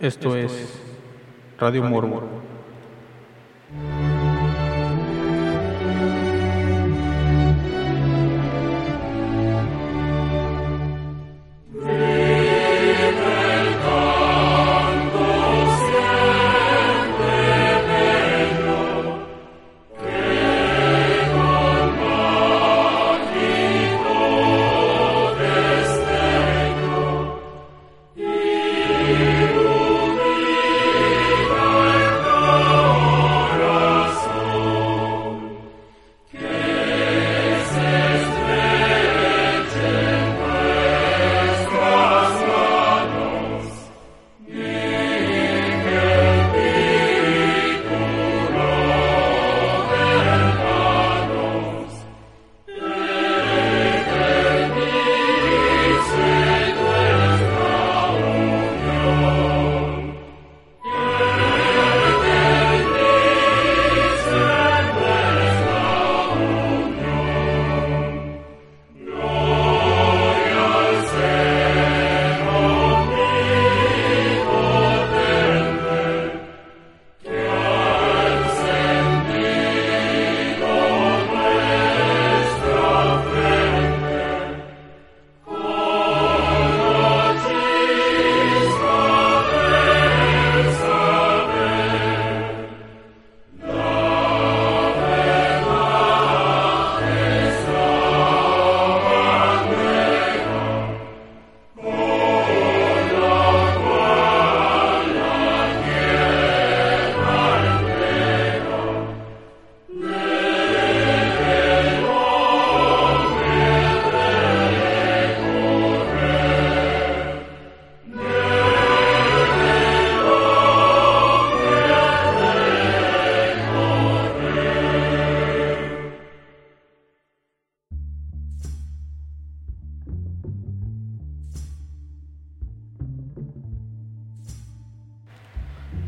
Esto, es Radio Morbo.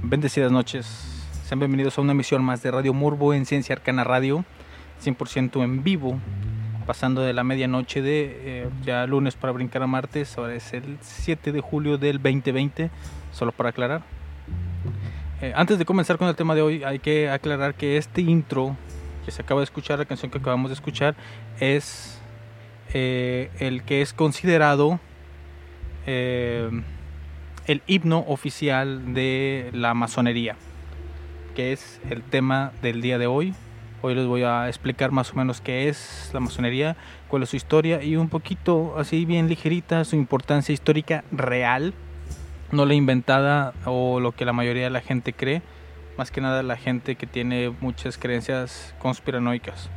Bendecidas noches. Sean bienvenidos a una emisión más de Radio Murbo en Ciencia Arcana Radio, 100% en vivo, pasando de la medianoche de eh, ya lunes para brincar a martes. Ahora es el 7 de julio del 2020, solo para aclarar. Eh, antes de comenzar con el tema de hoy, hay que aclarar que este intro que se acaba de escuchar, la canción que acabamos de escuchar, es eh, el que es considerado el himno oficial de la masonería, que es el tema del día de hoy. Hoy les voy a explicar más o menos qué es la masonería, cuál es su historia y un poquito así bien ligerita su importancia histórica real, no la inventada o lo que la mayoría de la gente cree, más que nada la gente que tiene muchas creencias conspiranoicas.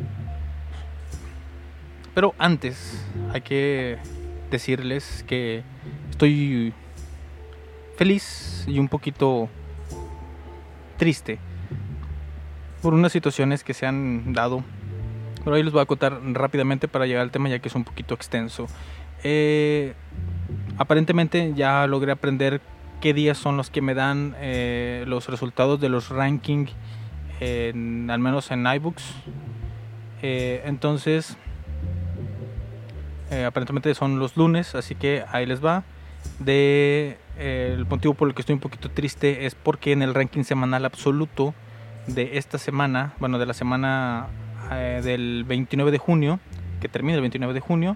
Pero antes hay que decirles que estoy feliz y un poquito triste por unas situaciones que se han dado. Pero ahí les voy a contar rápidamente para llegar al tema ya que es un poquito extenso. Eh, aparentemente ya logré aprender qué días son los que me dan eh, los resultados de los rankings, al menos en iBooks. Eh, entonces, aparentemente son los lunes, así que ahí les va. De el motivo por el que estoy un poquito triste es porque en el ranking semanal absoluto de esta semana, bueno, de la semana eh, del 29 de junio, que termina el 29 de junio,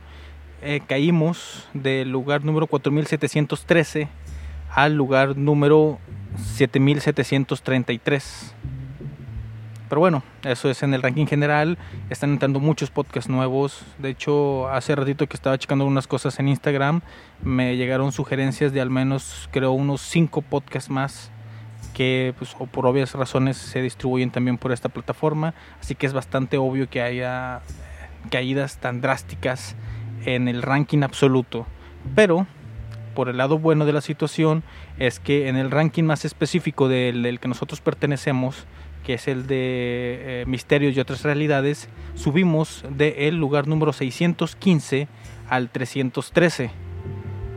eh, caímos del lugar número 4713 al lugar número 7733. Pero bueno, eso es en el ranking general. Están entrando muchos podcasts nuevos. De hecho, hace ratito que estaba checando unas cosas en Instagram, me llegaron sugerencias de al menos, creo, unos 5 podcasts más que, pues, o por obvias razones, se distribuyen también por esta plataforma. Así que es bastante obvio que haya caídas tan drásticas en el ranking absoluto. Pero, por el lado bueno de la situación, es que en el ranking más específico del, del que nosotros pertenecemos, que es el de eh, Misterios y otras realidades, subimos del lugar número 615 al 313.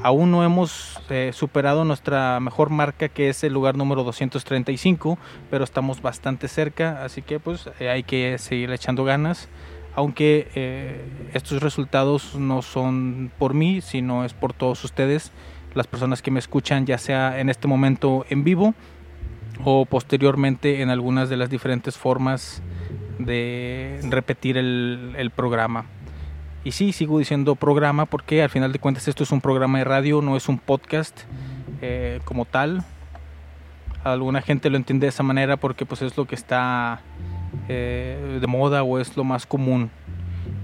Aún no hemos eh, superado nuestra mejor marca que es el lugar número 235, pero estamos bastante cerca, así que pues eh, hay que seguir echando ganas. Aunque estos resultados no son por mí, sino es por todos ustedes las personas que me escuchan, ya sea en este momento en vivo o posteriormente en algunas de las diferentes formas de repetir el, programa. Y sí, sigo diciendo programa porque al final de cuentas esto es un programa de radio, no es un podcast eh, como tal. Alguna gente lo entiende de esa manera porque pues es lo que está eh, de moda o es lo más común.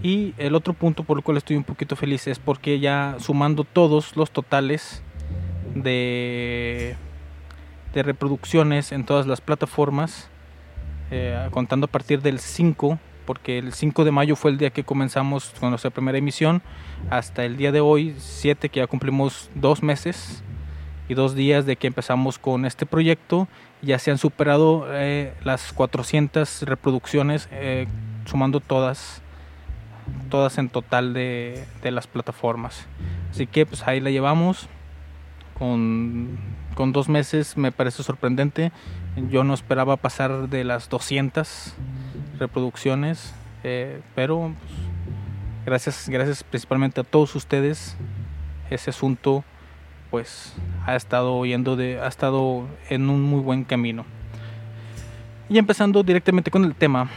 Y el otro punto por el cual estoy un poquito feliz es porque ya sumando todos los totales de, de reproducciones en todas las plataformas, eh, contando a partir del 5, porque el 5 de mayo fue el día que comenzamos con nuestra primera emisión, hasta el día de hoy, 7, que ya cumplimos dos meses y dos días de que empezamos con este proyecto, ya se han superado eh, las 400 reproducciones, eh, sumando todas, todas en total de, de las plataformas. Así que pues ahí la llevamos con, con dos meses, me parece sorprendente yo no esperaba pasar de las 200 reproducciones, eh, pero pues, gracias, gracias principalmente a todos ustedes. Ese asunto pues ha estado yendo ha estado en un muy buen camino. Y empezando directamente con el tema,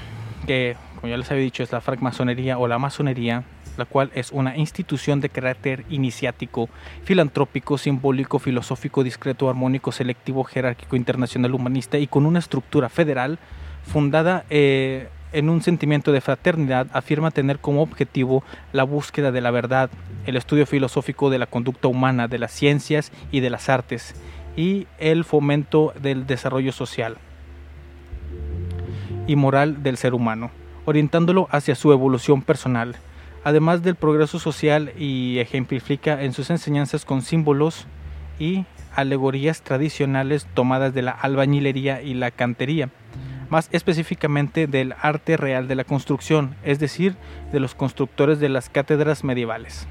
que como ya les había dicho es la francmasonería o la masonería, la cual es una institución de carácter iniciático, filantrópico, simbólico, filosófico, discreto, armónico, selectivo, jerárquico, internacional, humanista y con una estructura federal fundada eh, en un sentimiento de fraternidad, afirma tener como objetivo la búsqueda de la verdad, el estudio filosófico de la conducta humana, de las ciencias y de las artes, y el fomento del desarrollo social y moral del ser humano, orientándolo hacia su evolución personal además del progreso social y ejemplifica en sus enseñanzas con símbolos y alegorías tradicionales tomadas de la albañilería y la cantería, más específicamente del arte real de la construcción, es decir, de los constructores de las cátedras medievales.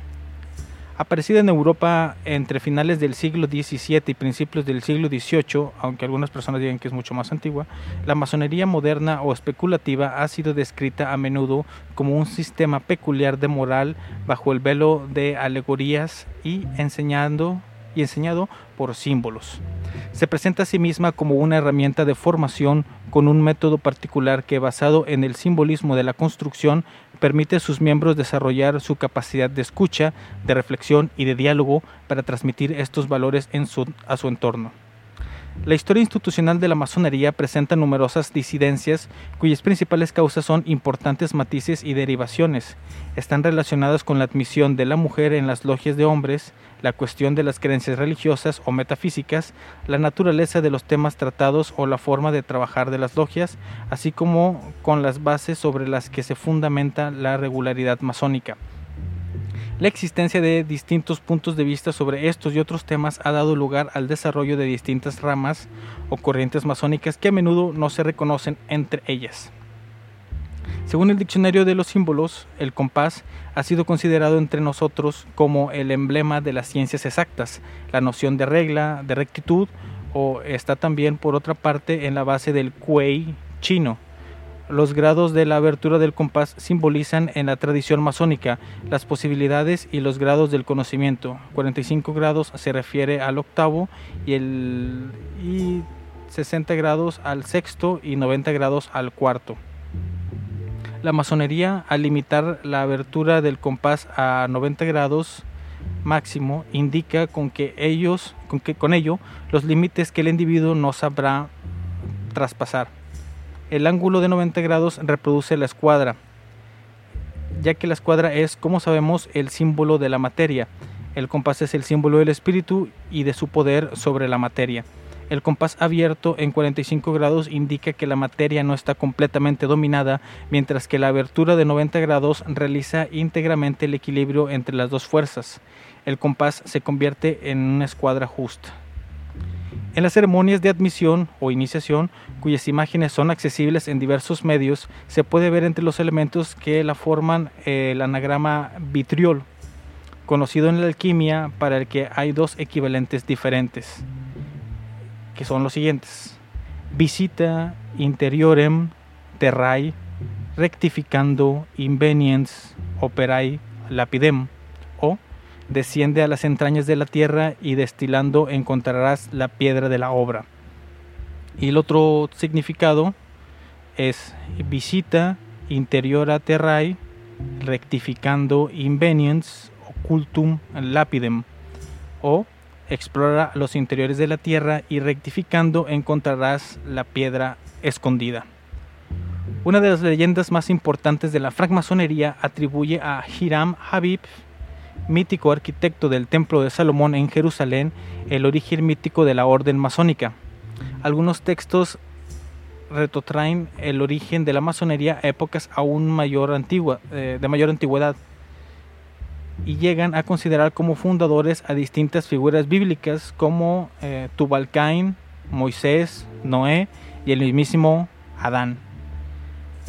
Aparecida en Europa entre finales del siglo XVII y principios del siglo XVIII, aunque algunas personas digan que es mucho más antigua, la masonería moderna o especulativa ha sido descrita a menudo como un sistema peculiar de moral bajo el velo de alegorías y enseñando y enseñado por símbolos. Se presenta a sí misma como una herramienta de formación con un método particular que basado en el simbolismo de la construcción permite a sus miembros desarrollar su capacidad de escucha, de reflexión y de diálogo para transmitir estos valores en su, a su entorno. La historia institucional de la masonería presenta numerosas disidencias cuyas principales causas son importantes matices y derivaciones. Están relacionadas con la admisión de la mujer en las logias de hombres, la cuestión de las creencias religiosas o metafísicas, la naturaleza de los temas tratados o la forma de trabajar de las logias, así como con las bases sobre las que se fundamenta la regularidad masónica. La existencia de distintos puntos de vista sobre estos y otros temas ha dado lugar al desarrollo de distintas ramas o corrientes masónicas que a menudo no se reconocen entre ellas. Según el diccionario de los símbolos, el compás ha sido considerado entre nosotros como el emblema de las ciencias exactas, la noción de regla, de rectitud, o está también por otra parte en la base del kuei chino, los grados de la abertura del compás simbolizan en la tradición masónica las posibilidades y los grados del conocimiento. 45 grados se refiere al octavo y, el, y 60 grados al sexto y 90 grados al cuarto. La masonería, al limitar la abertura del compás a 90 grados máximo, indica con que ellos, con que con ello, los límites que el individuo no sabrá traspasar. El ángulo de 90 grados reproduce la escuadra, ya que la escuadra es, como sabemos, el símbolo de la materia. El compás es el símbolo del espíritu y de su poder sobre la materia. El compás abierto en 45 grados indica que la materia no está completamente dominada, mientras que la abertura de 90 grados realiza íntegramente el equilibrio entre las dos fuerzas. El compás se convierte en una escuadra justa. En las ceremonias de admisión o iniciación, cuyas imágenes son accesibles en diversos medios, se puede ver entre los elementos que la forman el anagrama vitriol, conocido en la alquimia para el que hay dos equivalentes diferentes, que son los siguientes. Visita interiorem terrae rectificando inveniens operae lapidem desciende a las entrañas de la tierra y destilando encontrarás la piedra de la obra. Y el otro significado es visita interiora terrae rectificando inveniens occultum lapidem o explora los interiores de la tierra y rectificando encontrarás la piedra escondida. Una de las leyendas más importantes de la francmasonería atribuye a Hiram Habib, mítico arquitecto del Templo de Salomón en Jerusalén, el origen mítico de la orden masónica. Algunos textos retrotraen el origen de la masonería a épocas aún mayor antigua, eh, de mayor antigüedad y llegan a considerar como fundadores a distintas figuras bíblicas como eh, Tubalcain, Moisés, Noé y el mismísimo Adán.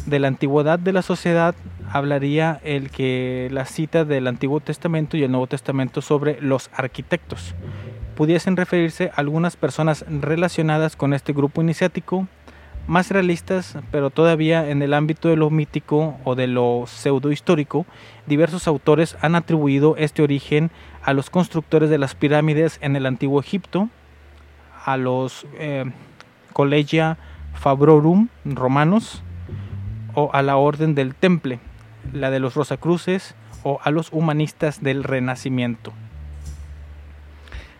De la antigüedad de la sociedad hablaría el que la cita del Antiguo Testamento y el Nuevo Testamento sobre los arquitectos. Pudiesen referirse a algunas personas relacionadas con este grupo iniciático, más realistas, pero todavía en el ámbito de lo mítico o de lo pseudo-histórico, diversos autores han atribuido este origen a los constructores de las pirámides en el antiguo Egipto, a los eh, Collegia Fabrorum romanos, o a la Orden del Temple, la de los Rosacruces, o a los humanistas del Renacimiento.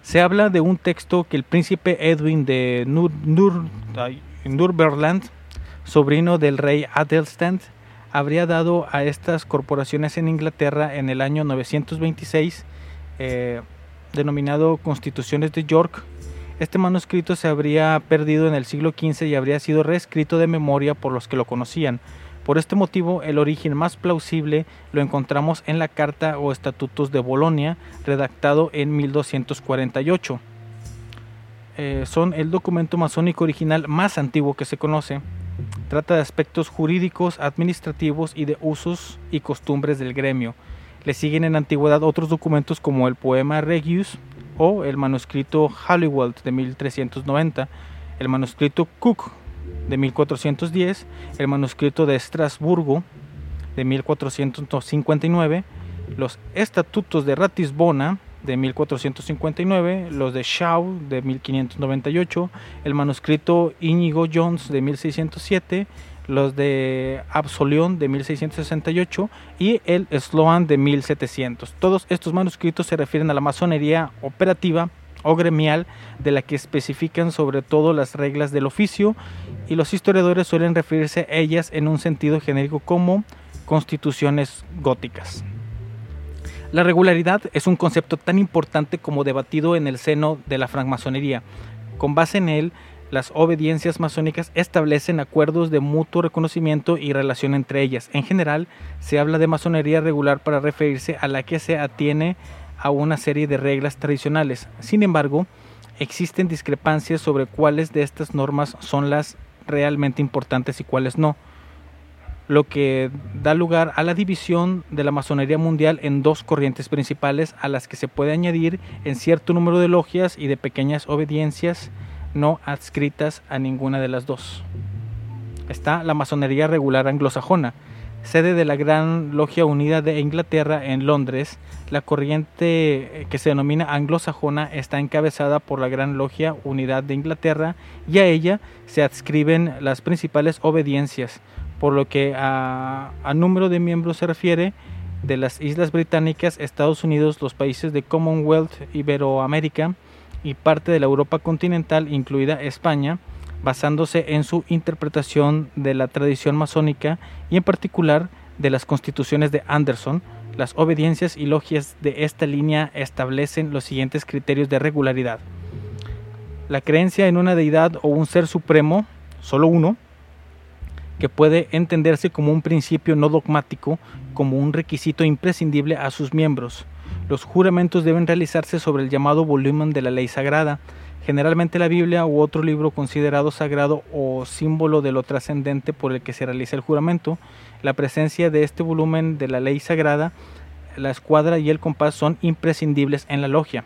Se habla de un texto que el príncipe Edwin de Nur, sobrino del rey Adelstan, habría dado a estas corporaciones en Inglaterra en el año 926, eh, denominado Constituciones de York. Este manuscrito se habría perdido en el siglo XV y habría sido reescrito de memoria por los que lo conocían. Por este motivo, el origen más plausible lo encontramos en la Carta o Estatutos de Bolonia, redactado en 1248. Eh, son el documento masónico original más antiguo que se conoce. Trata de aspectos jurídicos, administrativos y de usos y costumbres del gremio. Le siguen en antigüedad otros documentos como el poema Regius o el manuscrito Halliwell de 1390, el manuscrito Cook de 1410, el manuscrito de Estrasburgo de 1459, los estatutos de Ratisbona de 1459, los de Shaw de 1598, el manuscrito Íñigo Jones de 1607, los de Absolión de 1668 y el Sloan de 1700. Todos estos manuscritos se refieren a la masonería operativa o gremial de la que especifican sobre todo las reglas del oficio y los historiadores suelen referirse a ellas en un sentido genérico como constituciones góticas. La regularidad es un concepto tan importante como debatido en el seno de la francmasonería. Con base en él, las obediencias masónicas establecen acuerdos de mutuo reconocimiento y relación entre ellas. En general, se habla de masonería regular para referirse a la que se atiene a una serie de reglas tradicionales. Sin embargo, existen discrepancias sobre cuáles de estas normas son las realmente importantes y cuáles no lo que da lugar a la división de la masonería mundial en dos corrientes principales a las que se puede añadir en cierto número de logias y de pequeñas obediencias no adscritas a ninguna de las dos. Está la masonería regular anglosajona, sede de la Gran Logia Unida de Inglaterra en Londres. La corriente que se denomina anglosajona está encabezada por la Gran Logia Unidad de Inglaterra y a ella se adscriben las principales obediencias, por lo que a, número de miembros se refiere, de las Islas Británicas, Estados Unidos, los países de Commonwealth, Iberoamérica y parte de la Europa continental, incluida España, basándose en su interpretación de la tradición masónica y en particular de las constituciones de Anderson, las obediencias y logias de esta línea establecen los siguientes criterios de regularidad. La creencia en una deidad o un ser supremo, solo uno, que puede entenderse como un principio no dogmático, como un requisito imprescindible a sus miembros. Los juramentos deben realizarse sobre el llamado volumen de la ley sagrada, generalmente la Biblia u otro libro considerado sagrado o símbolo de lo trascendente por el que se realiza el juramento. La presencia de este volumen de la ley sagrada, la escuadra y el compás son imprescindibles en la logia.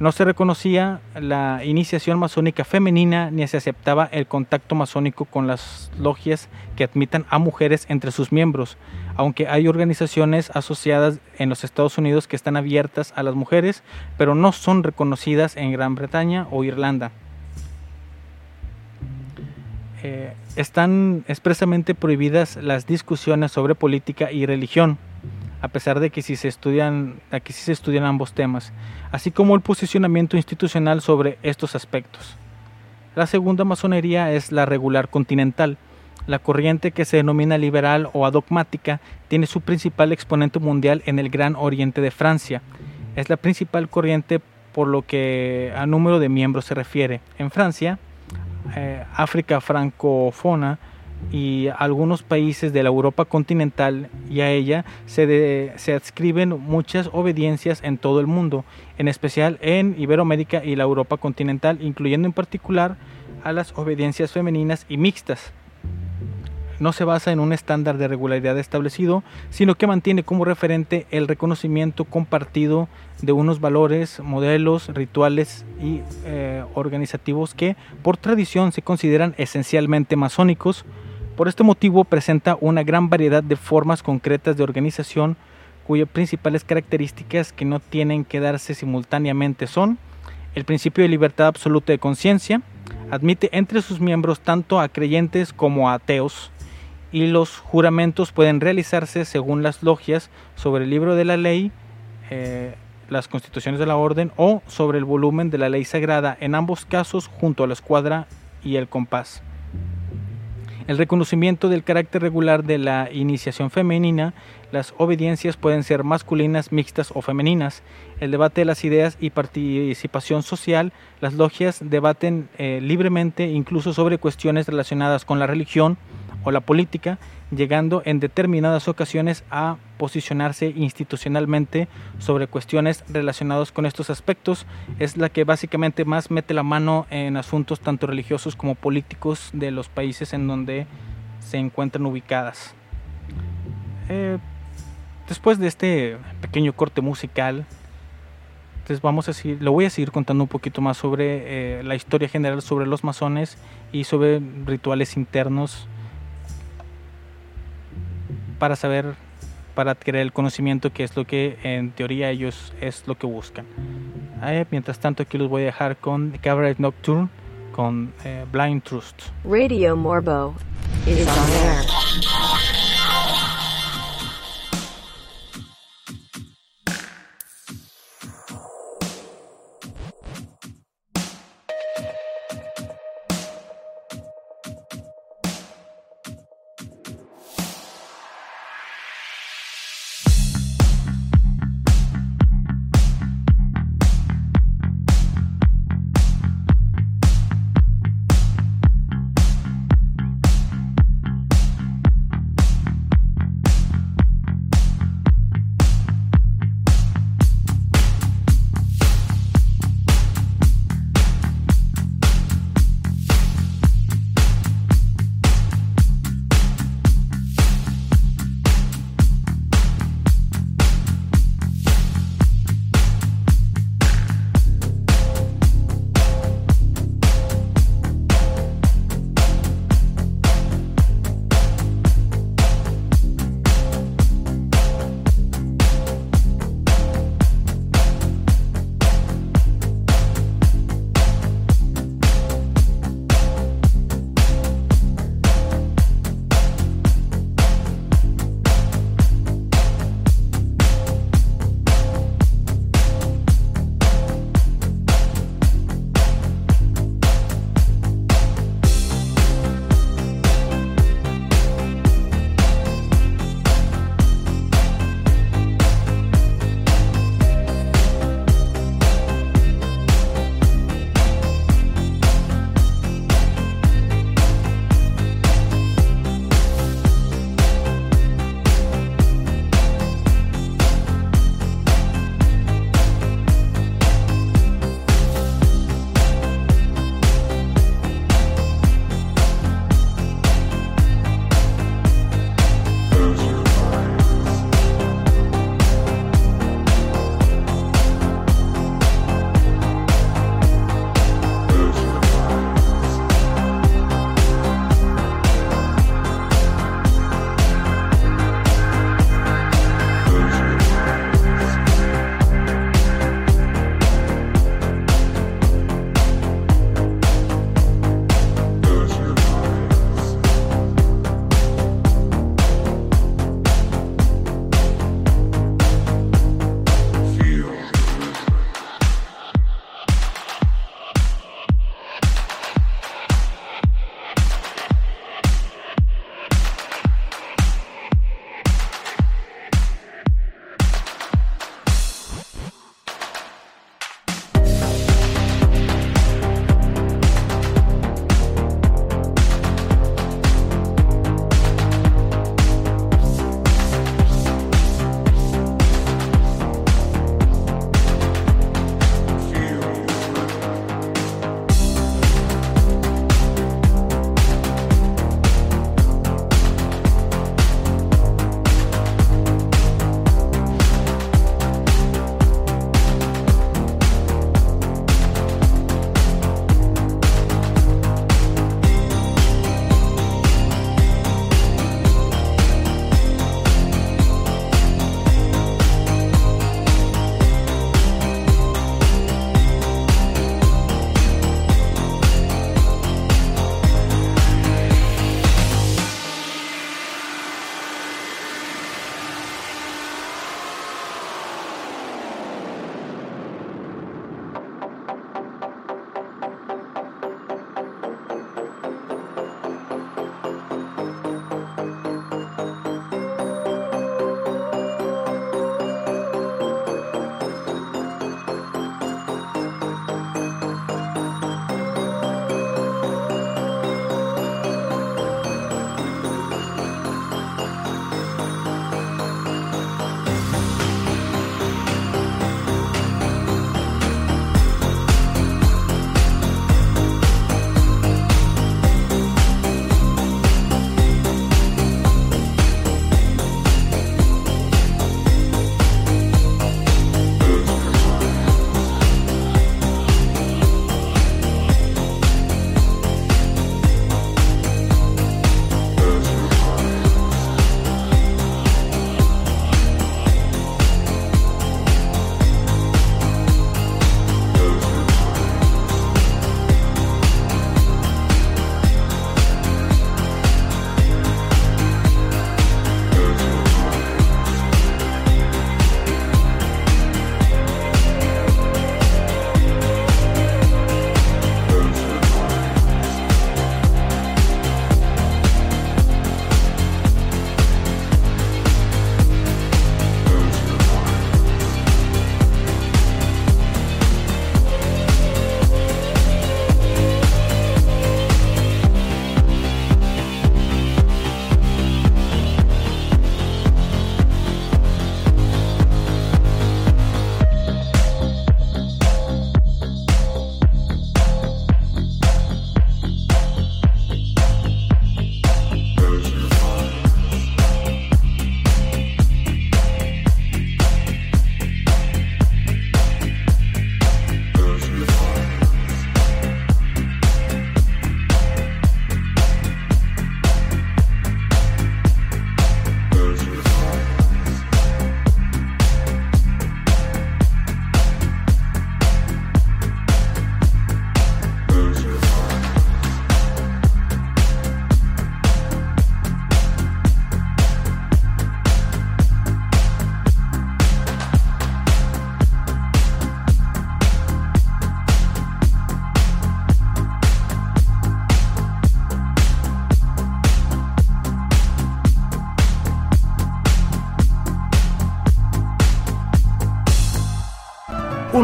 No se reconocía la iniciación masónica femenina ni se aceptaba el contacto masónico con las logias que admitan a mujeres entre sus miembros, aunque hay organizaciones asociadas en los Estados Unidos que están abiertas a las mujeres, pero no son reconocidas en Gran Bretaña o Irlanda. Eh, están expresamente prohibidas las discusiones sobre política y religión a pesar de que si se estudian, aquí sí se estudian ambos temas, así como el posicionamiento institucional sobre estos aspectos. La segunda masonería es la regular continental. La corriente que se denomina liberal o adogmática tiene su principal exponente mundial en el Gran Oriente de Francia. Es la principal corriente por lo que a número de miembros se refiere. En Francia, eh, África francófona, y algunos países de la Europa continental y a ella se, se adscriben muchas obediencias en todo el mundo, en especial en Iberoamérica y la Europa continental, incluyendo en particular a las obediencias femeninas y mixtas. No se basa en un estándar de regularidad establecido, sino que mantiene como referente el reconocimiento compartido de unos valores, modelos, rituales y eh, organizativos que por tradición se consideran esencialmente masónicos, por este motivo presenta una gran variedad de formas concretas de organización cuyas principales características que no tienen que darse simultáneamente son el principio de libertad absoluta de conciencia, admite entre sus miembros tanto a creyentes como a ateos, y los juramentos pueden realizarse según las logias sobre el libro de la ley, eh, las constituciones de la orden o sobre el volumen de la ley sagrada, en ambos casos junto a la escuadra y el compás el reconocimiento del carácter regular de la iniciación femenina, las obediencias pueden ser masculinas, mixtas o femeninas, el debate de las ideas y participación social, las logias debaten eh, libremente incluso sobre cuestiones relacionadas con la religión o la política, llegando en determinadas ocasiones a posicionarse institucionalmente sobre cuestiones relacionadas con estos aspectos, es la que básicamente más mete la mano en asuntos tanto religiosos como políticos de los países en donde se encuentran ubicadas. Eh, después de este pequeño corte musical, entonces vamos a seguir, lo voy a seguir contando un poquito más sobre eh, la historia general sobre los masones y sobre rituales internos para saber, para adquirir el conocimiento que es lo que en teoría ellos es lo que buscan. Eh, mientras tanto aquí los voy a dejar con Cabaret Nocturne con eh, Blind Trust. Radio Morbo is on air.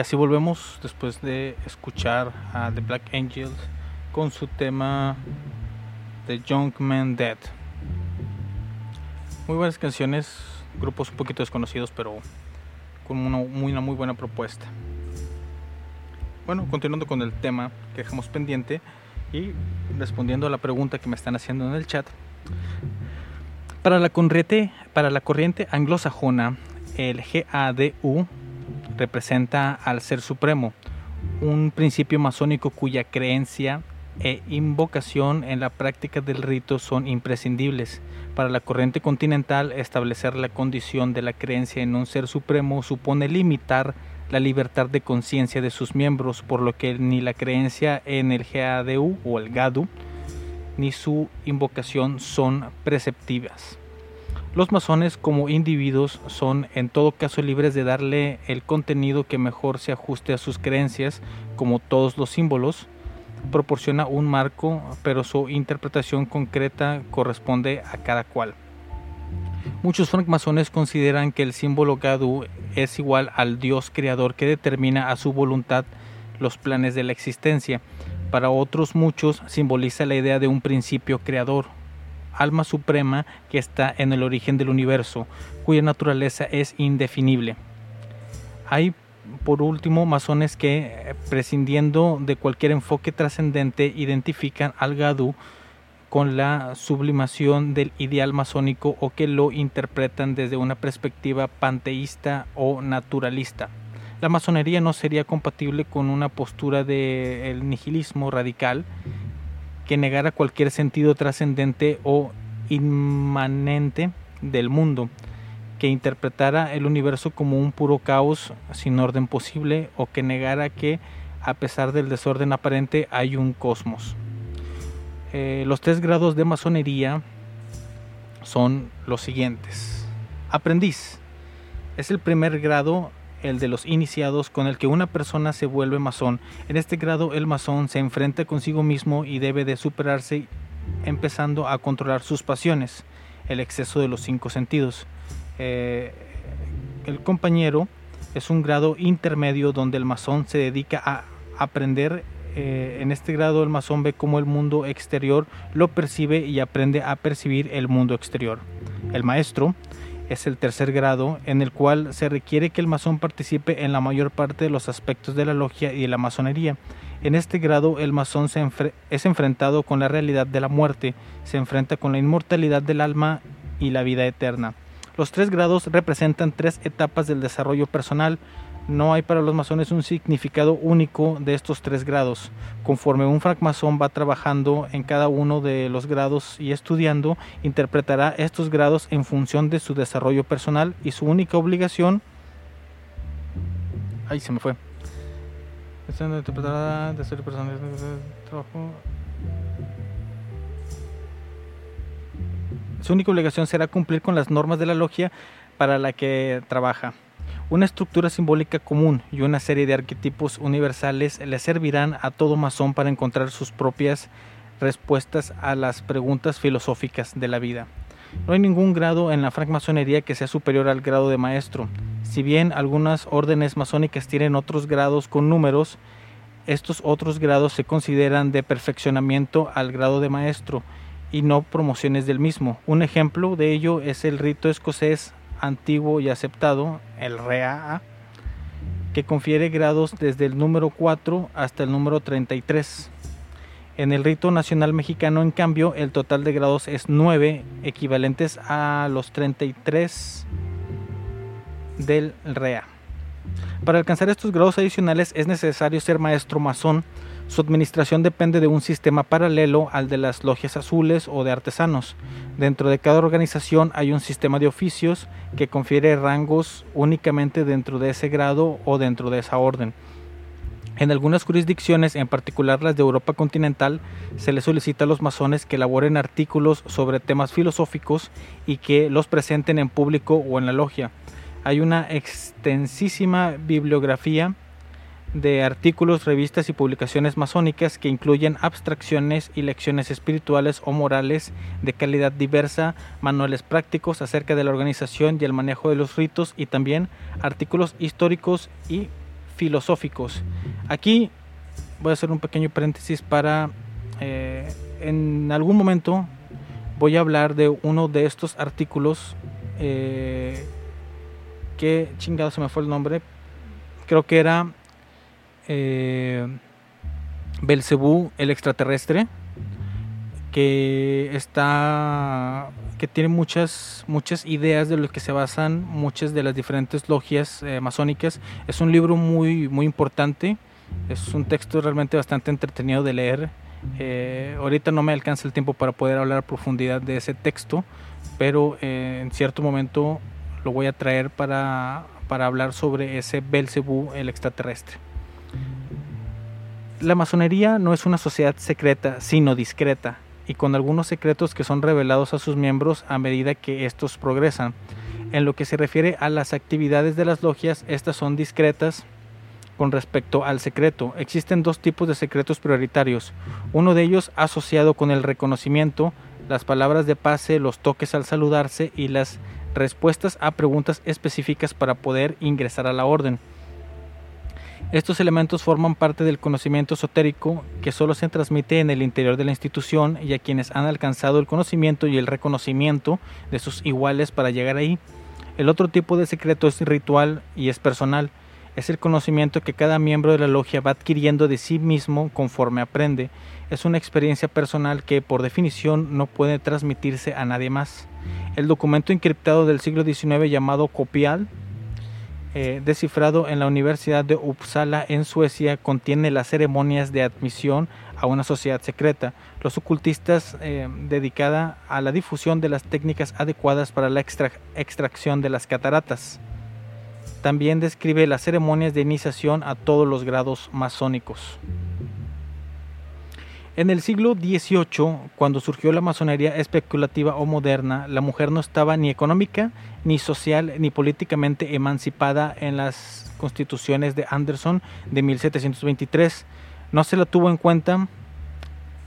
así volvemos después de escuchar a The Black Angels con su tema The Young Man Dead. Muy buenas canciones, grupos un poquito desconocidos, pero con una muy, una muy buena propuesta. Bueno, continuando con el tema que dejamos pendiente y respondiendo a la pregunta que me están haciendo en el chat. Para la corriente, para la corriente anglosajona, el GADU representa al Ser Supremo, un principio masónico cuya creencia e invocación en la práctica del rito son imprescindibles. Para la corriente continental, establecer la condición de la creencia en un ser supremo supone limitar la libertad de conciencia de sus miembros, por lo que ni la creencia en el GADU o el GADU ni su invocación son preceptivas. Los masones como individuos son en todo caso libres de darle el contenido que mejor se ajuste a sus creencias, como todos los símbolos, proporciona un marco, pero su interpretación concreta corresponde a cada cual. Muchos francmasones consideran que el símbolo Gadu es igual al Dios creador que determina a su voluntad los planes de la existencia. Para otros muchos simboliza la idea de un principio creador, alma suprema que está en el origen del universo, cuya naturaleza es indefinible. Hay por último, masones que, prescindiendo de cualquier enfoque trascendente, identifican al Gadu con la sublimación del ideal masónico o que lo interpretan desde una perspectiva panteísta o naturalista. La masonería no sería compatible con una postura del nihilismo radical que negara cualquier sentido trascendente o inmanente del mundo que interpretara el universo como un puro caos sin orden posible o que negara que a pesar del desorden aparente hay un cosmos. Eh, los tres grados de masonería son los siguientes. Aprendiz. Es el primer grado, el de los iniciados, con el que una persona se vuelve masón. En este grado el masón se enfrenta consigo mismo y debe de superarse empezando a controlar sus pasiones, el exceso de los cinco sentidos. Eh, el compañero es un grado intermedio donde el masón se dedica a aprender. Eh, en este grado el masón ve cómo el mundo exterior lo percibe y aprende a percibir el mundo exterior. El maestro es el tercer grado en el cual se requiere que el masón participe en la mayor parte de los aspectos de la logia y de la masonería. En este grado el masón es enfrentado con la realidad de la muerte, se enfrenta con la inmortalidad del alma y la vida eterna. Los tres grados representan tres etapas del desarrollo personal. No hay para los masones un significado único de estos tres grados. Conforme un francmasón va trabajando en cada uno de los grados y estudiando, interpretará estos grados en función de su desarrollo personal y su única obligación... Ahí se me fue. Su única obligación será cumplir con las normas de la logia para la que trabaja. Una estructura simbólica común y una serie de arquetipos universales le servirán a todo masón para encontrar sus propias respuestas a las preguntas filosóficas de la vida. No hay ningún grado en la francmasonería que sea superior al grado de maestro. Si bien algunas órdenes masónicas tienen otros grados con números, estos otros grados se consideran de perfeccionamiento al grado de maestro y no promociones del mismo. Un ejemplo de ello es el rito escocés antiguo y aceptado, el REA, que confiere grados desde el número 4 hasta el número 33. En el rito nacional mexicano, en cambio, el total de grados es 9, equivalentes a los 33 del REA. Para alcanzar estos grados adicionales es necesario ser maestro masón, su administración depende de un sistema paralelo al de las logias azules o de artesanos. Dentro de cada organización hay un sistema de oficios que confiere rangos únicamente dentro de ese grado o dentro de esa orden. En algunas jurisdicciones, en particular las de Europa continental, se les solicita a los masones que elaboren artículos sobre temas filosóficos y que los presenten en público o en la logia. Hay una extensísima bibliografía de artículos, revistas y publicaciones masónicas que incluyen abstracciones y lecciones espirituales o morales de calidad diversa, manuales prácticos acerca de la organización y el manejo de los ritos y también artículos históricos y filosóficos. Aquí voy a hacer un pequeño paréntesis para eh, en algún momento voy a hablar de uno de estos artículos eh, que chingado se me fue el nombre creo que era eh, Belcebú el extraterrestre que está que tiene muchas muchas ideas de lo que se basan muchas de las diferentes logias eh, masónicas. Es un libro muy muy importante. Es un texto realmente bastante entretenido de leer. Eh, ahorita no me alcanza el tiempo para poder hablar a profundidad de ese texto pero en cierto momento lo voy a traer para, para hablar sobre ese Belcebú el extraterrestre la masonería no es una sociedad secreta sino discreta y con algunos secretos que son revelados a sus miembros a medida que estos progresan. En lo que se refiere a las actividades de las logias, estas son discretas con respecto al secreto. Existen dos tipos de secretos prioritarios. Uno de ellos asociado con el reconocimiento, las palabras de pase, los toques al saludarse y las respuestas a preguntas específicas para poder ingresar a la orden. Estos elementos forman parte del conocimiento esotérico que solo se transmite en el interior de la institución y a quienes han alcanzado el conocimiento y el reconocimiento de sus iguales para llegar ahí. El otro tipo de secreto es ritual y es personal. Es el conocimiento que cada miembro de la logia va adquiriendo de sí mismo conforme aprende. Es una experiencia personal que por definición no puede transmitirse a nadie más. El documento encriptado del siglo XIX llamado copial eh, descifrado en la Universidad de Uppsala en Suecia contiene las ceremonias de admisión a una sociedad secreta, los ocultistas eh, dedicada a la difusión de las técnicas adecuadas para la extracción de las cataratas. También describe las ceremonias de iniciación a todos los grados masónicos. En el siglo XVIII, cuando surgió la masonería especulativa o moderna, la mujer no estaba ni económica, ni social, ni políticamente emancipada en las constituciones de Anderson de 1723. No se la tuvo en cuenta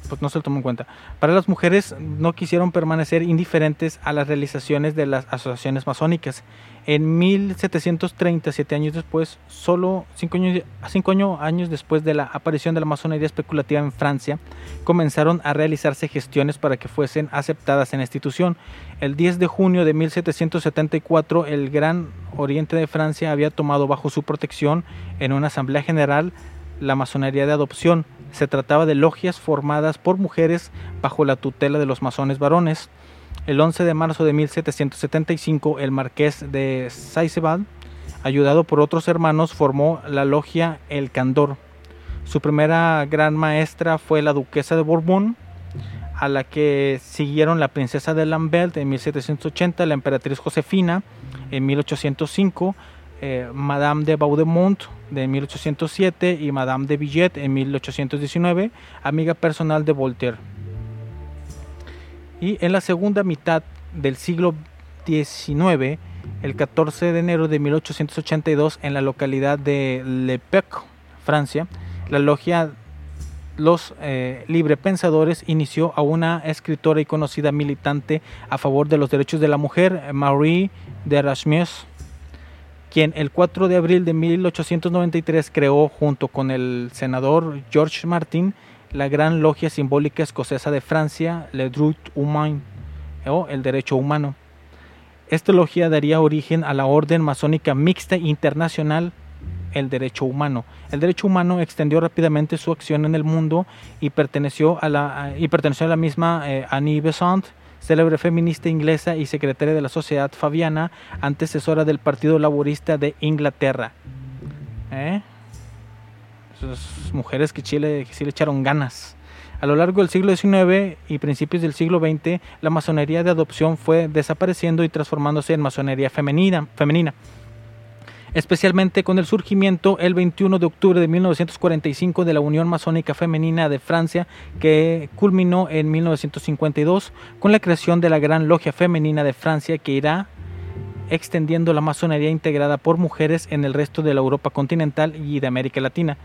pues no se lo tomó en cuenta. Para las mujeres no quisieron permanecer indiferentes a las realizaciones de las asociaciones masónicas. En 1730, siete años después, solo cinco años, cinco años después de la aparición de la masonería especulativa en Francia, comenzaron a realizarse gestiones para que fuesen aceptadas en la institución. El 10 de junio de 1774, el Gran Oriente de Francia había tomado bajo su protección en una asamblea general la masonería de adopción, se trataba de logias formadas por mujeres bajo la tutela de los masones varones. El 11 de marzo de 1775, el marqués de Saisebal, ayudado por otros hermanos, formó la logia El Candor. Su primera gran maestra fue la duquesa de Borbón, a la que siguieron la princesa de Lambert en 1780, la emperatriz Josefina en 1805, eh, Madame de Baudemont de 1807 y Madame de Villet en 1819, amiga personal de Voltaire. Y en la segunda mitad del siglo XIX, el 14 de enero de 1882, en la localidad de Le Pec, Francia, la logia Los eh, Librepensadores inició a una escritora y conocida militante a favor de los derechos de la mujer, Marie de Erasmus quien el 4 de abril de 1893 creó junto con el senador George Martin la Gran Logia Simbólica Escocesa de Francia, Le Droit Humain, o el Derecho Humano. Esta logia daría origen a la Orden Masónica Mixta Internacional, el Derecho Humano. El Derecho Humano extendió rápidamente su acción en el mundo y perteneció a la, y perteneció a la misma eh, Annie Besant, célebre feminista inglesa y secretaria de la Sociedad Fabiana, antecesora del Partido Laborista de Inglaterra. ¿Eh? Esas mujeres que Chile que sí le echaron ganas. A lo largo del siglo XIX y principios del siglo XX, la masonería de adopción fue desapareciendo y transformándose en masonería femenina. femenina especialmente con el surgimiento el 21 de octubre de 1945 de la Unión Masónica Femenina de Francia, que culminó en 1952 con la creación de la Gran Logia Femenina de Francia, que irá extendiendo la masonería integrada por mujeres en el resto de la Europa continental y de América Latina.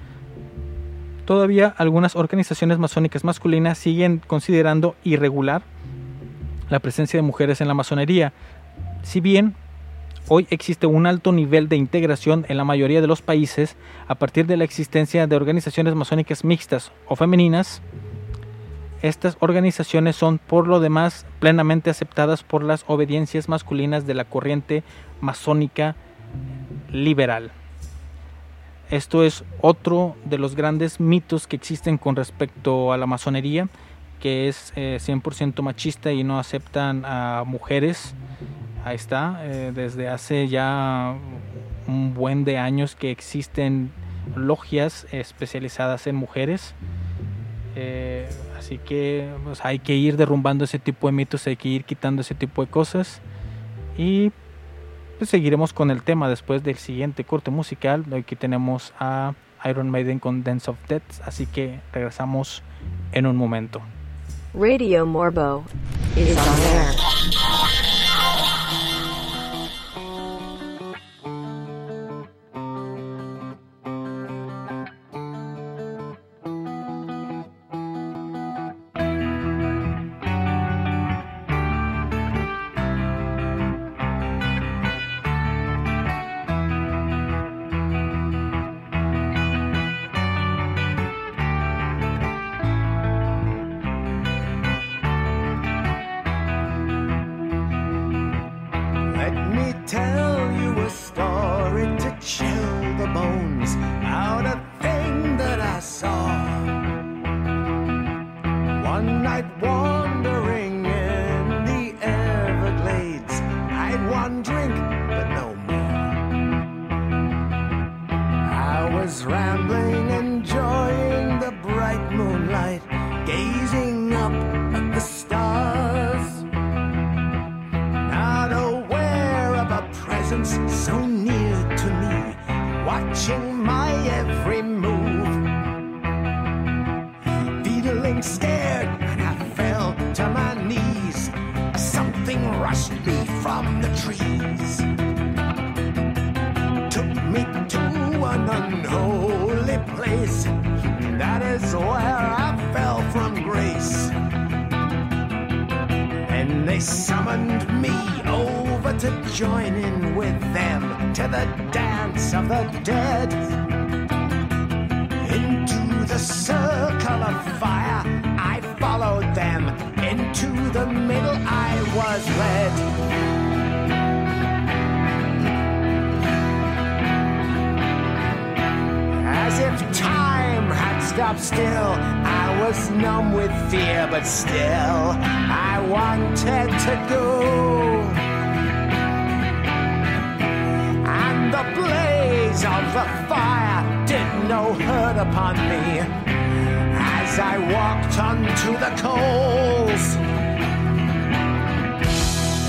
Todavía algunas organizaciones masónicas masculinas siguen considerando irregular la presencia de mujeres en la masonería, si bien Hoy existe un alto nivel de integración en la mayoría de los países a partir de la existencia de organizaciones masónicas mixtas o femeninas. Estas organizaciones son por lo demás plenamente aceptadas por las obediencias masculinas de la corriente masónica liberal. Esto es otro de los grandes mitos que existen con respecto a la masonería, que es eh, 100% machista y no aceptan a mujeres Ahí está, eh, desde hace ya un buen de años que existen logias especializadas en mujeres. Eh, así que pues, hay que ir derrumbando ese tipo de mitos, hay que ir quitando ese tipo de cosas. Y pues, seguiremos con el tema después del siguiente corte musical. Aquí tenemos a Iron Maiden con Dance of Death, así que regresamos en un momento. Radio Morbo is on air. Dance of the dead. Into the circle of fire, I followed them. Into the middle, I was led. As if time had stopped still, I was numb with fear, but still I wanted to go. Of the fire did no hurt upon me as I walked onto the coals.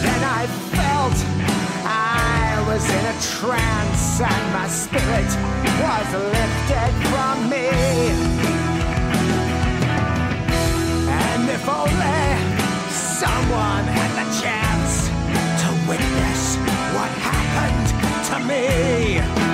Then I felt I was in a trance and my spirit was lifted from me. And if only someone had the chance to witness what happened to me.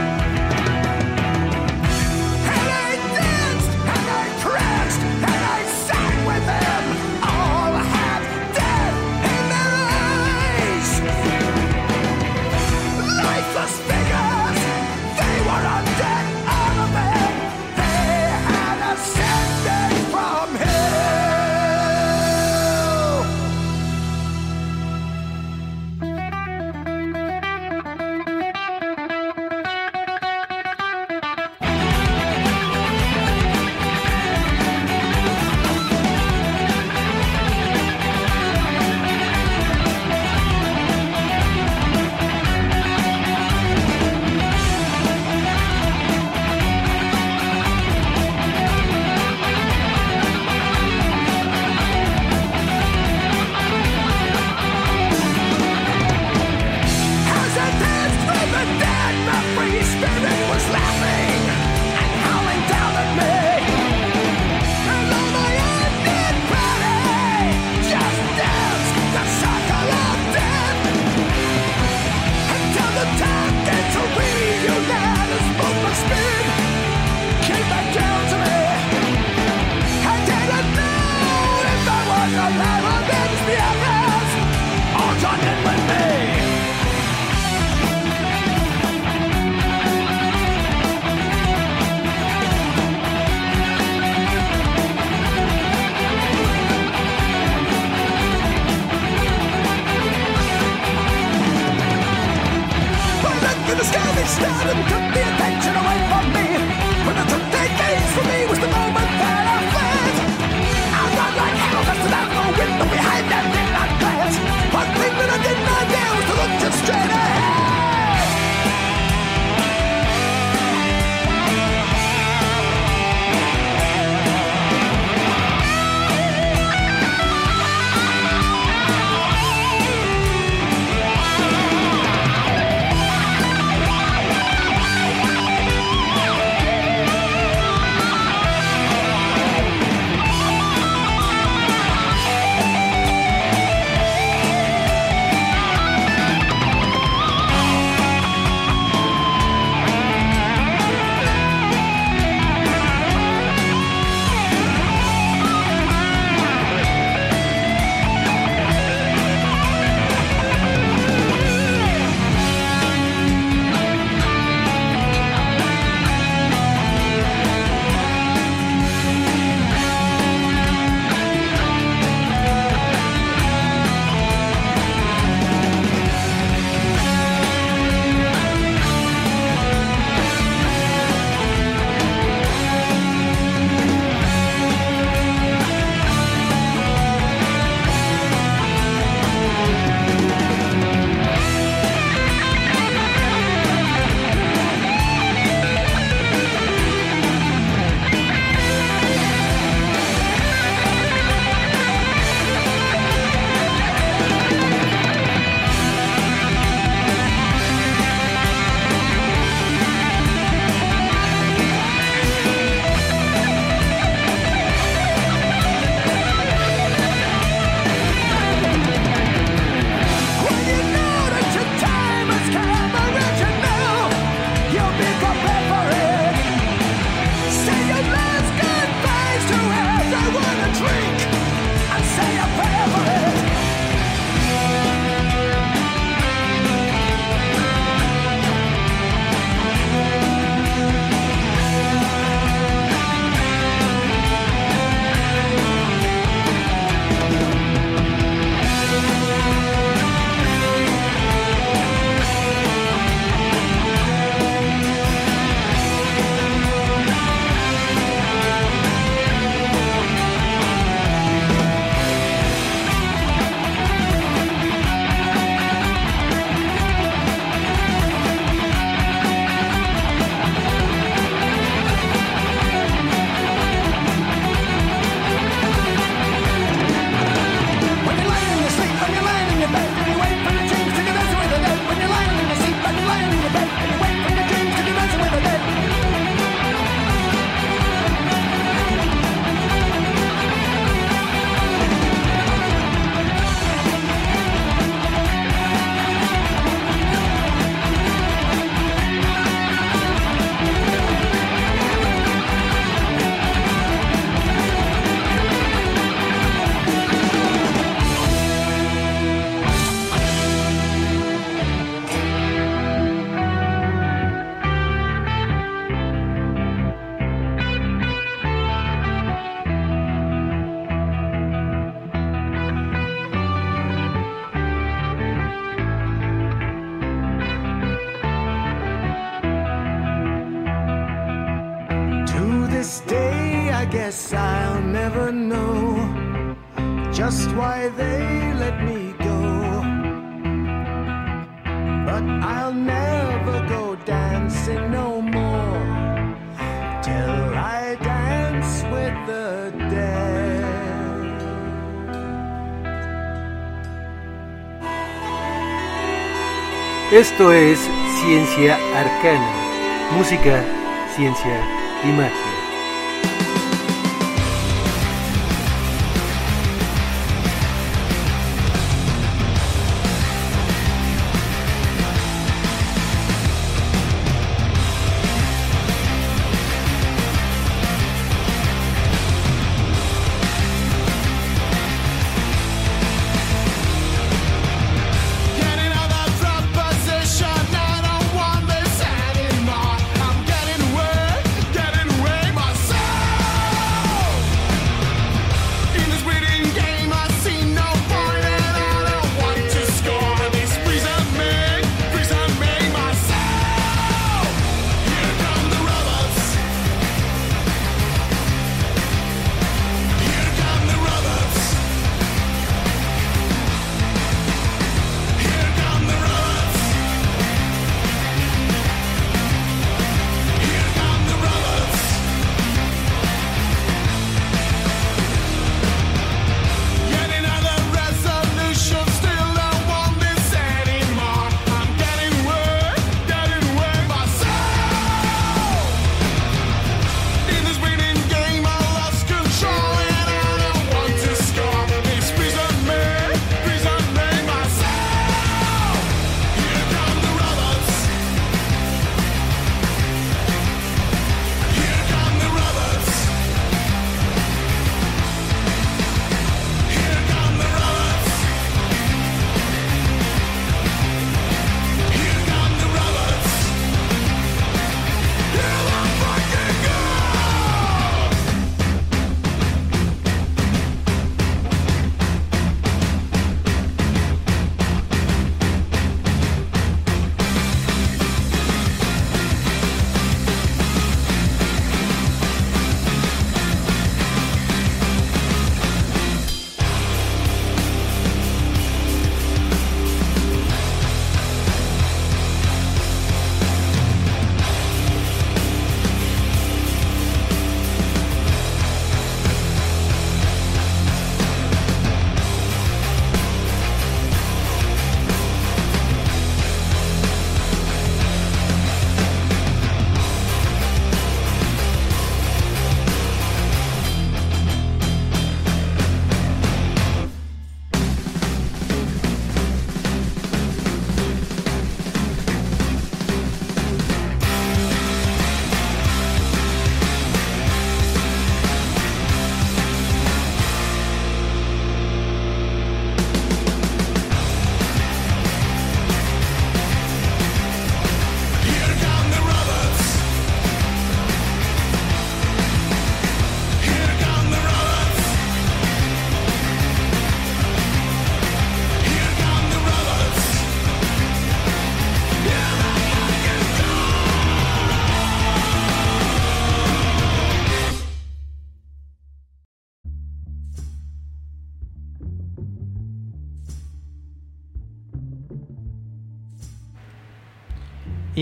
Dancing no more. Esto es Ciencia Arcana, música, ciencia y magia.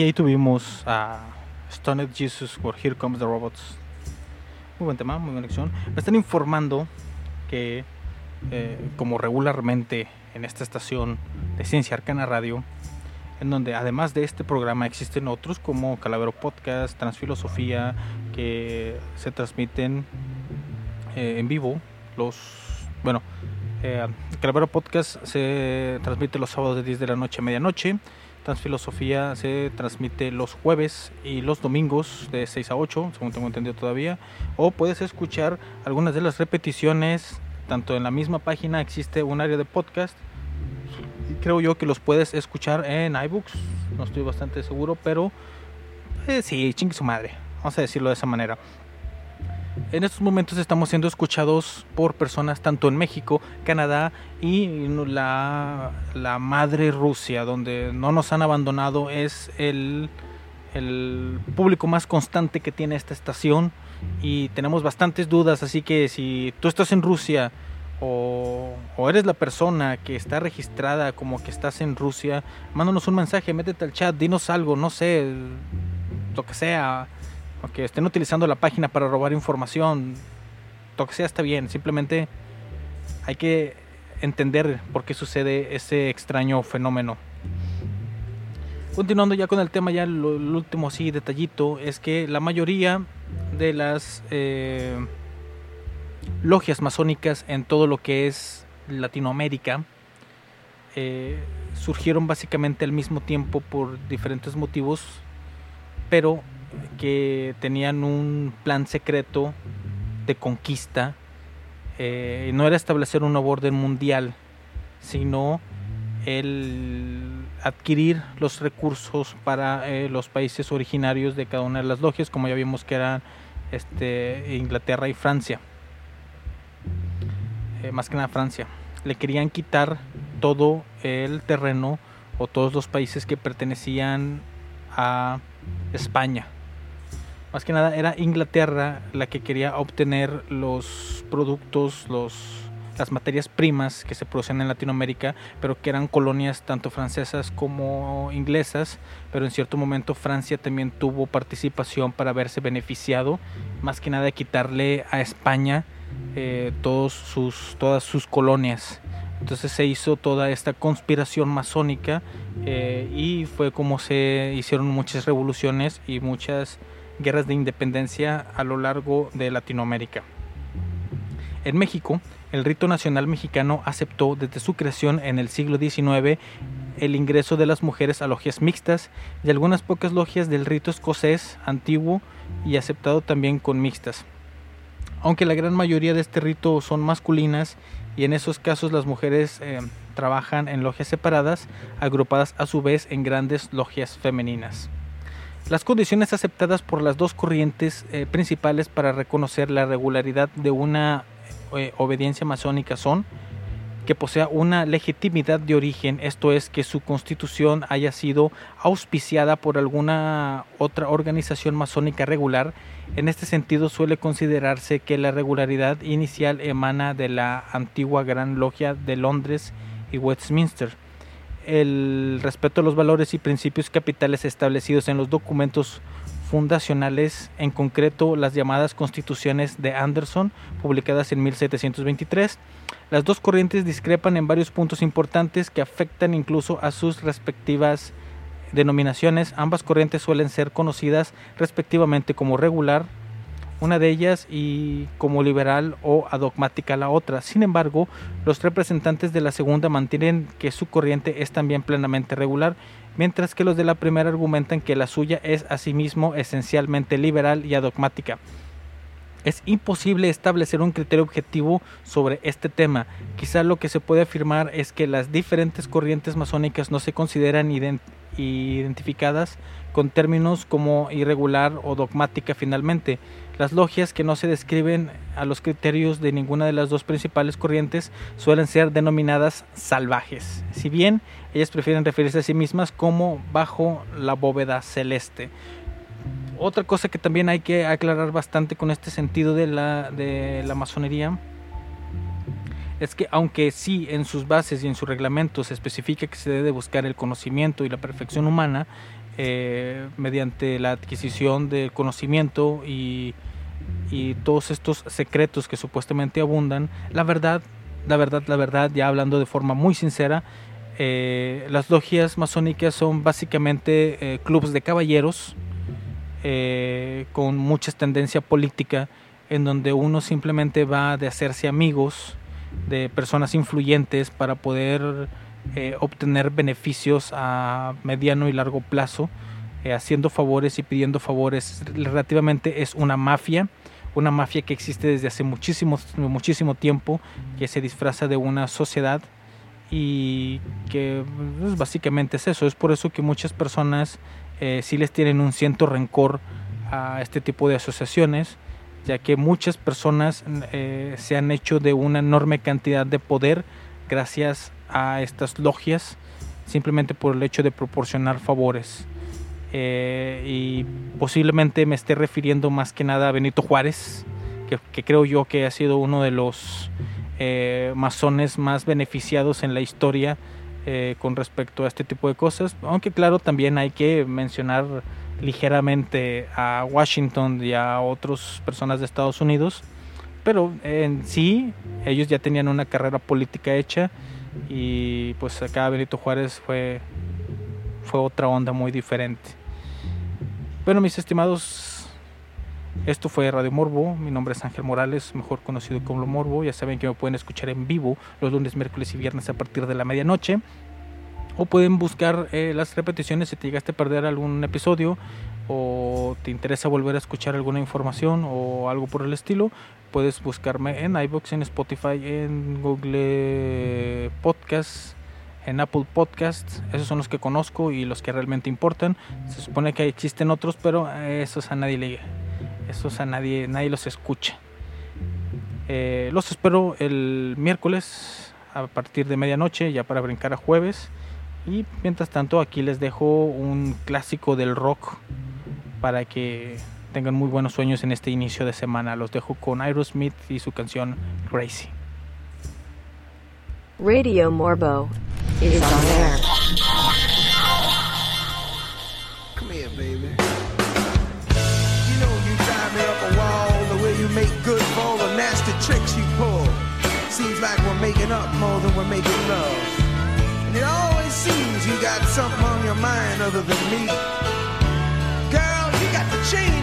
Y ahí tuvimos a Stoned Jesus por Here Comes the Robots. Muy buen tema, muy buena lección. Me están informando que, eh, como regularmente en esta estación de Ciencia Arcana Radio, en donde además de este programa existen otros como Calavero Podcast, Transfilosofía, que se transmiten eh, en vivo. Los, bueno, eh, Calavero Podcast se transmite los sábados de 10 de la noche a medianoche. Transfilosofía se transmite los jueves y los domingos de 6 a 8, según tengo entendido todavía. O puedes escuchar algunas de las repeticiones, tanto en la misma página existe un área de podcast. Creo yo que los puedes escuchar en iBooks, no estoy bastante seguro, pero eh, sí, chingue su madre, vamos a decirlo de esa manera. En estos momentos estamos siendo escuchados por personas tanto en México, Canadá y la, la madre Rusia, donde no nos han abandonado. Es el, el público más constante que tiene esta estación y tenemos bastantes dudas, así que si tú estás en Rusia o, o eres la persona que está registrada como que estás en Rusia, mándanos un mensaje, métete al chat, dinos algo, no sé, lo que sea, o que estén utilizando la página para robar información, sea está bien, simplemente hay que entender por qué sucede ese extraño fenómeno. Continuando ya con el tema, ya lo, el último así detallito es que la mayoría de las eh, logias masónicas en todo lo que es Latinoamérica eh, surgieron básicamente al mismo tiempo por diferentes motivos, pero que tenían un plan secreto de conquista. eh, no era establecer un nuevo orden mundial, sino el adquirir los recursos para eh, los países originarios de cada una de las logias, como ya vimos que eran este, Inglaterra y Francia. Eh, más que nada Francia. Le querían quitar todo el terreno o todos los países que pertenecían a España. Más que nada era Inglaterra la que quería obtener los productos, los, las materias primas que se producen en Latinoamérica, pero que eran colonias tanto francesas como inglesas, pero en cierto momento Francia también tuvo participación para verse beneficiado, más que nada de quitarle a España eh, todos sus, todas sus colonias. Entonces se hizo toda esta conspiración masónica eh, y fue como se hicieron muchas revoluciones y muchas guerras de independencia a lo largo de Latinoamérica. En México, el rito nacional mexicano aceptó desde su creación en el siglo XIX el ingreso de las mujeres a logias mixtas y algunas pocas logias del rito escocés antiguo y aceptado también con mixtas. Aunque la gran mayoría de este rito son masculinas y en esos casos las mujeres eh, trabajan en logias separadas, agrupadas a su vez en grandes logias femeninas. Las condiciones aceptadas por las dos corrientes eh, principales para reconocer la regularidad de una eh, obediencia masónica son que posea una legitimidad de origen, esto es que su constitución haya sido auspiciada por alguna otra organización masónica regular. En este sentido suele considerarse que la regularidad inicial emana de la antigua Gran Logia de Londres y Westminster el respeto a los valores y principios capitales establecidos en los documentos fundacionales, en concreto las llamadas constituciones de Anderson, publicadas en 1723. Las dos corrientes discrepan en varios puntos importantes que afectan incluso a sus respectivas denominaciones. Ambas corrientes suelen ser conocidas respectivamente como regular, una de ellas y como liberal o adogmática la otra. Sin embargo, los representantes de la segunda mantienen que su corriente es también plenamente regular, mientras que los de la primera argumentan que la suya es asimismo esencialmente liberal y adogmática. Es imposible establecer un criterio objetivo sobre este tema. Quizá lo que se puede afirmar es que las diferentes corrientes masónicas no se consideran ident identificadas con términos como irregular o dogmática finalmente. Las logias que no se describen a los criterios de ninguna de las dos principales corrientes suelen ser denominadas salvajes, si bien ellas prefieren referirse a sí mismas como bajo la bóveda celeste. Otra cosa que también hay que aclarar bastante con este sentido de la, de la masonería es que aunque sí en sus bases y en sus reglamentos se especifica que se debe buscar el conocimiento y la perfección humana eh, mediante la adquisición del conocimiento y, y todos estos secretos que supuestamente abundan, la verdad, la verdad, la verdad, ya hablando de forma muy sincera, eh, las logias masónicas son básicamente eh, clubes de caballeros eh, con mucha tendencia política en donde uno simplemente va de hacerse amigos de personas influyentes para poder eh, obtener beneficios a mediano y largo plazo, eh, haciendo favores y pidiendo favores. Relativamente es una mafia, una mafia que existe desde hace muchísimo, muchísimo tiempo, que se disfraza de una sociedad y que pues, básicamente es eso. Es por eso que muchas personas eh, sí les tienen un cierto rencor a este tipo de asociaciones, ya que muchas personas eh, se han hecho de una enorme cantidad de poder gracias a estas logias, simplemente por el hecho de proporcionar favores. eh, y posiblemente me esté refiriendo más que nada a Benito Juárez, que, que creo yo que ha sido uno de los eh, masones más beneficiados en la historia eh, con respecto a este tipo de cosas, aunque claro también hay que mencionar ligeramente a Washington y a otras personas de Estados Unidos, pero en sí ellos ya tenían una carrera política hecha y pues acá Benito Juárez fue, fue otra onda muy diferente. Bueno, mis estimados, esto fue Radio Morbo. Mi nombre es Ángel Morales, mejor conocido como Morbo. Ya saben que me pueden escuchar en vivo los lunes, miércoles y viernes a partir de la medianoche. O pueden buscar eh, las repeticiones si te llegaste a perder algún episodio o te interesa volver a escuchar alguna información o algo por el estilo. Puedes buscarme en iBox, en Spotify, en Google Podcasts, en Apple Podcasts. Esos son los que conozco y los que realmente importan. Se supone que existen otros, pero esos a nadie le, esos a nadie, nadie los escucha. Eh, los espero el miércoles a partir de medianoche, ya para brincar a jueves. Y mientras tanto, aquí les dejo un clásico del rock para que tengan muy buenos sueños en este inicio de semana. Los dejo con Aerosmith y su canción Crazy. Radio Morbo is on air. Come here, baby. You know you drive me up a wall the way you make good for all the nasty tricks you pull. Seems like we're making up more than we're making love. And it always seems you got something on your mind other than me. Girl, you got to change